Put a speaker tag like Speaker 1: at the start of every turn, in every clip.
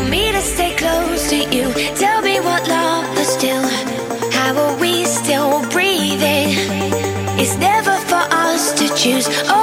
Speaker 1: me to stay close to you.
Speaker 2: Tell me what love is. How are we still breathing? It's never for us to choose. Oh,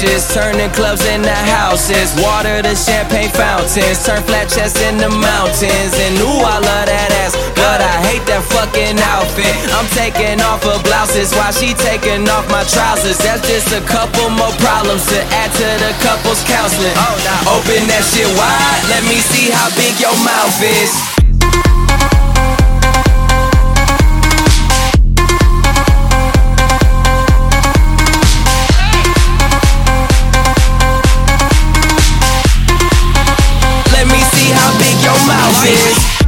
Speaker 2: couches, turning clubs into houses. Water to champagne fountains, turn flat chests into mountains. And ooh, I love that ass, but I hate that fucking outfit. I'm taking off her blouses while she taking off my trousers. That's just a couple more problems to add to the couple's counseling. Oh, nah. Open that shit wide, let me see how big your mouth is. voices.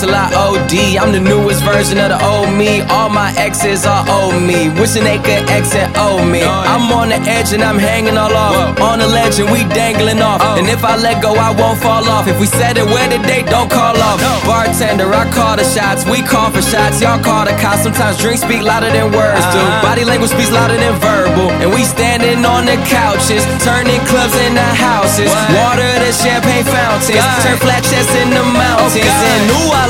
Speaker 2: Till I OD. I'm the newest version of the old me. All my exes are old me. Wishing they could exit old me. I'm on the edge and I'm hanging all off. On the ledge and we dangling off. And if I let go, I won't fall off. If we said it where did they don't call off. Bartender, I call the shots. We call for shots. Y'all call the cops. Sometimes drinks speak louder than words do. Uh-huh. Body language speaks louder than verbal. And we standing on the couches, turning clubs into houses. Water to champagne fountains. Turn flat chests into mountains. And ooh, I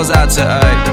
Speaker 2: Goes out to, uh,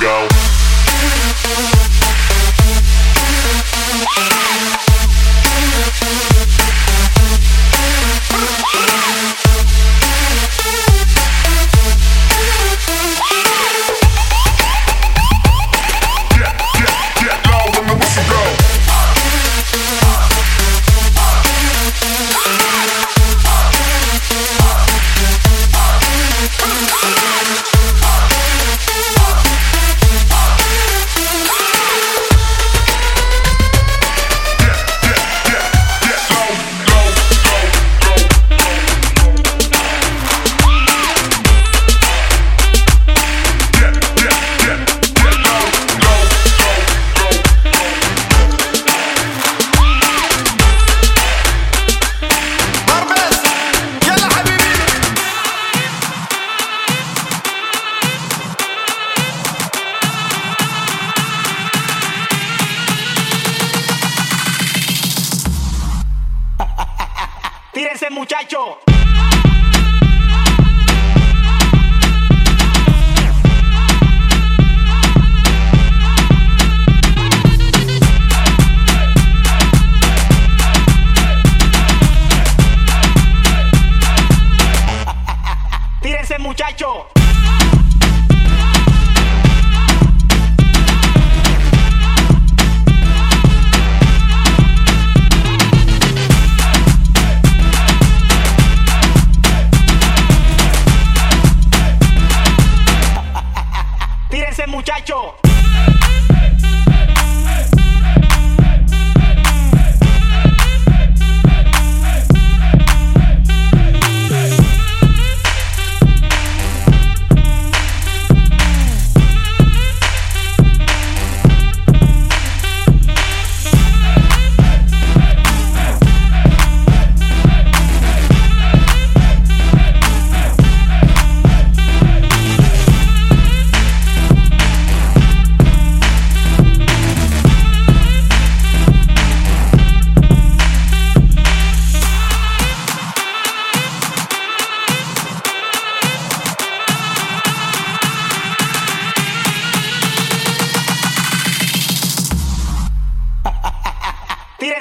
Speaker 3: ago.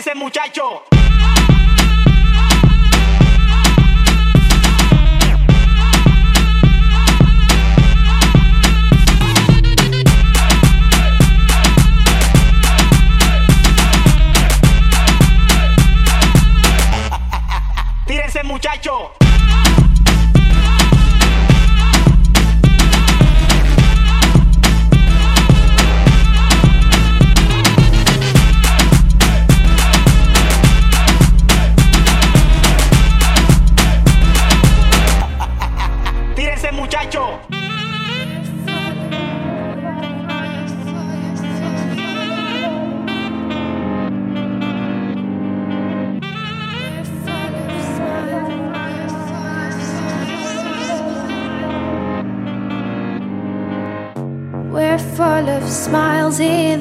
Speaker 3: ese
Speaker 4: muchacho.
Speaker 5: Tírense muchacho.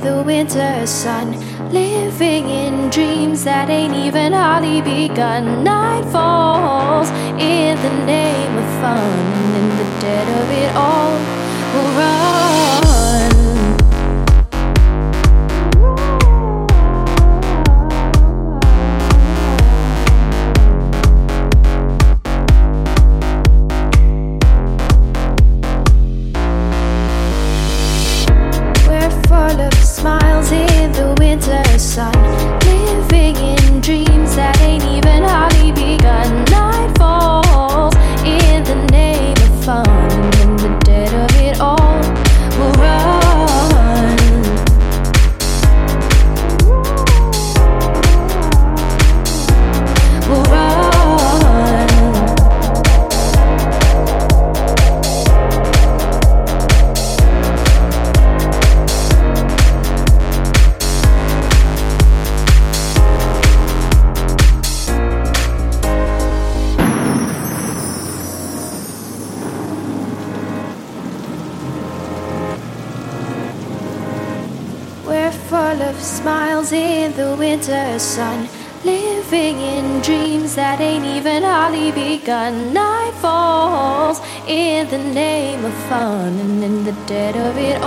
Speaker 5: the winter sun, living in dreams that ain't even hardly begun. Night falls in the name of fun, and in the dead of it all, we'll run. and in the dead of it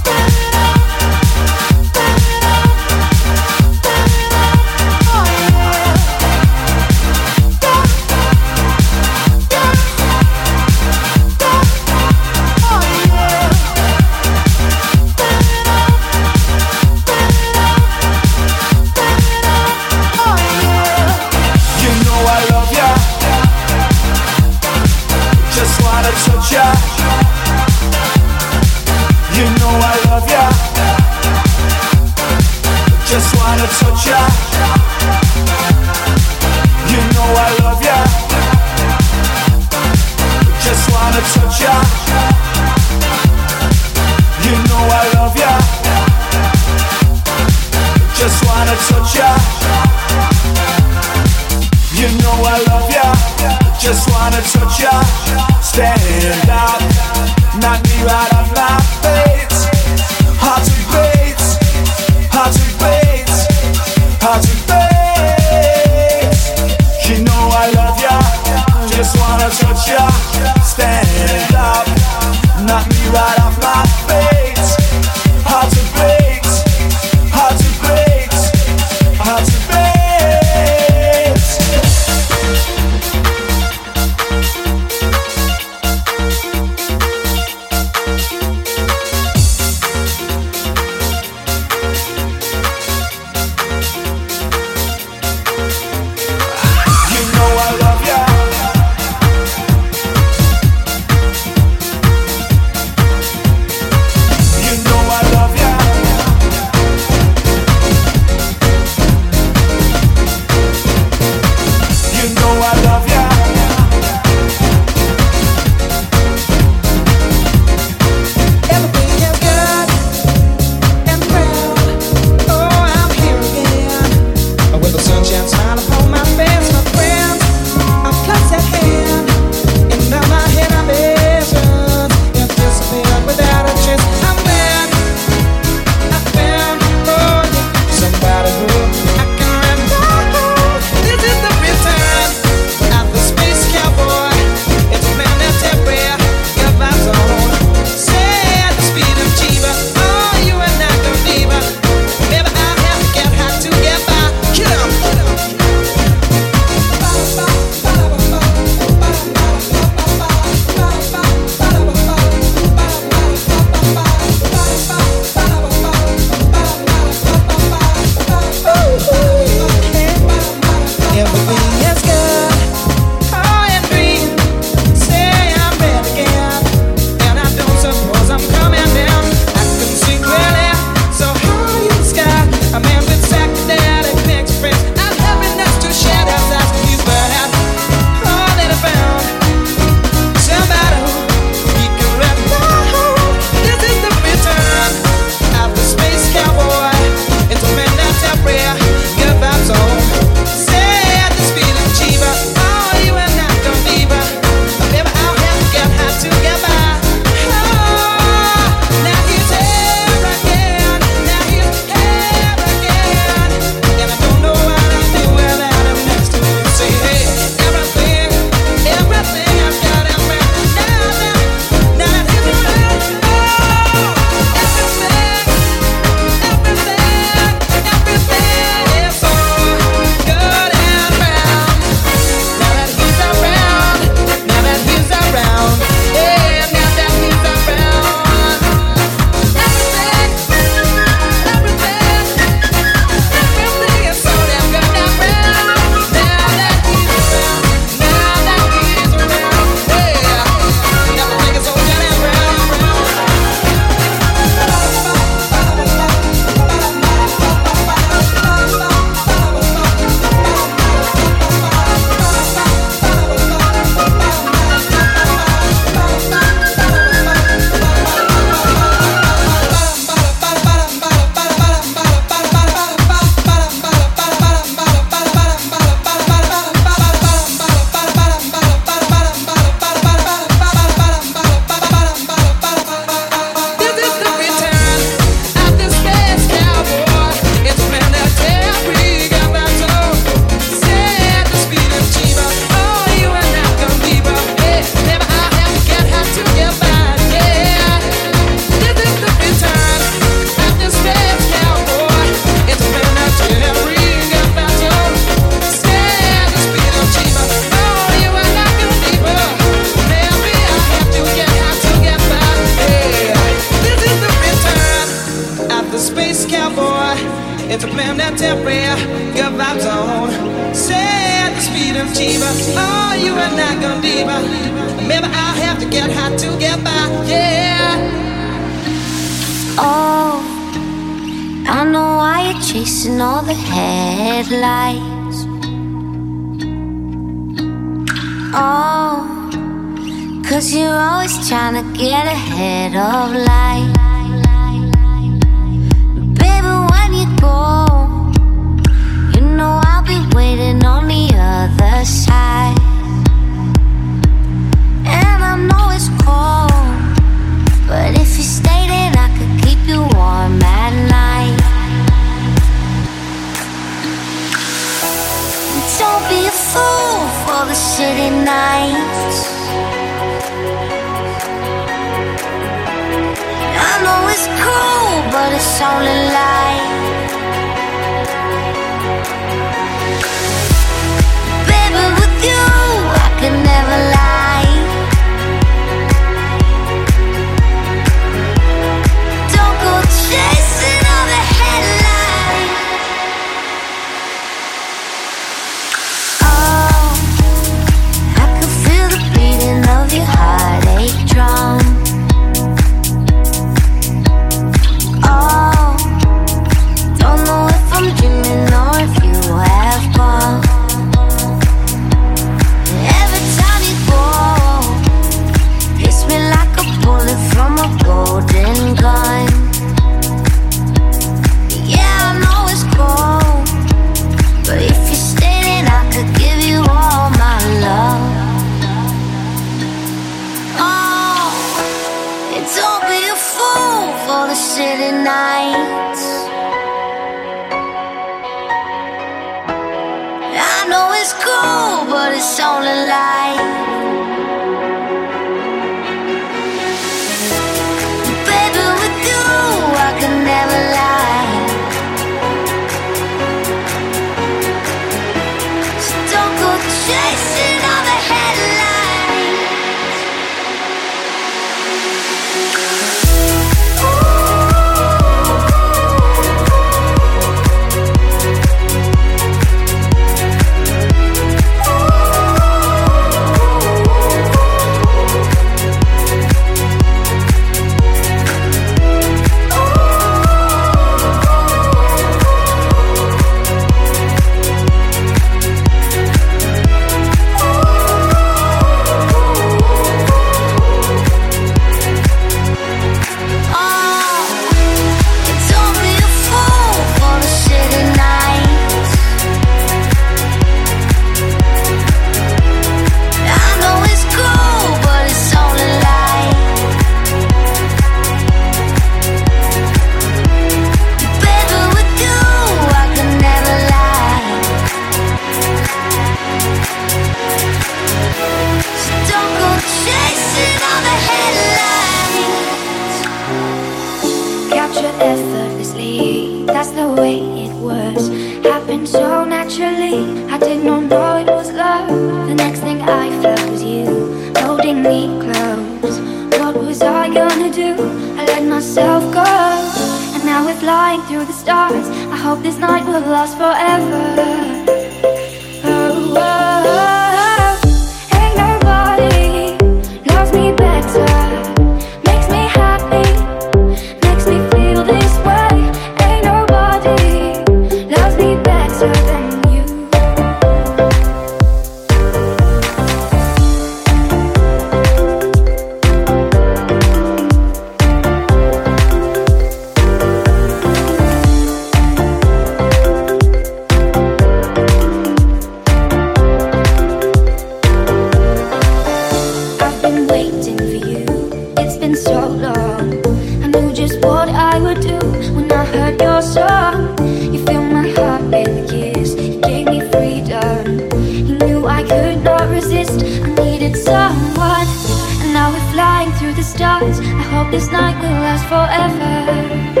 Speaker 6: charms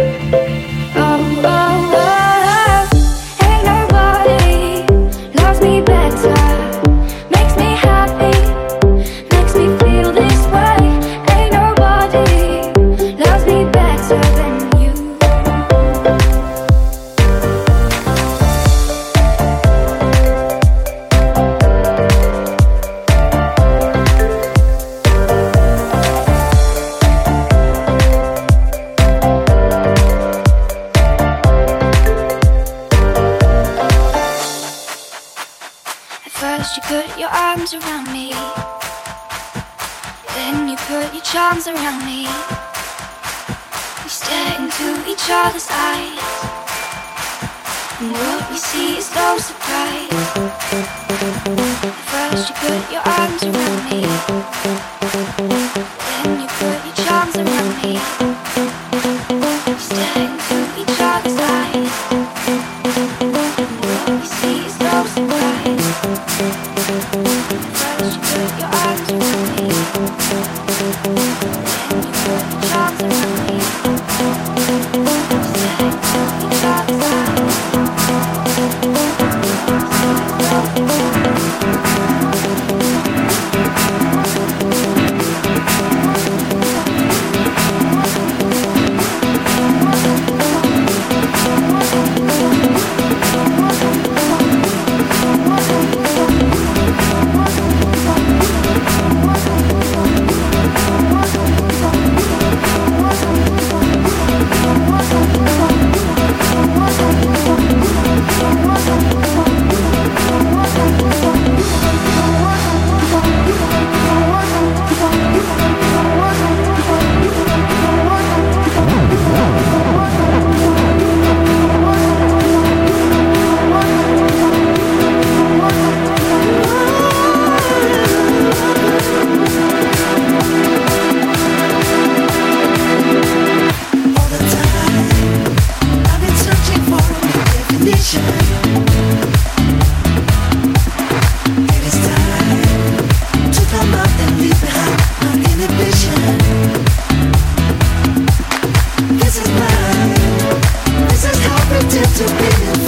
Speaker 7: music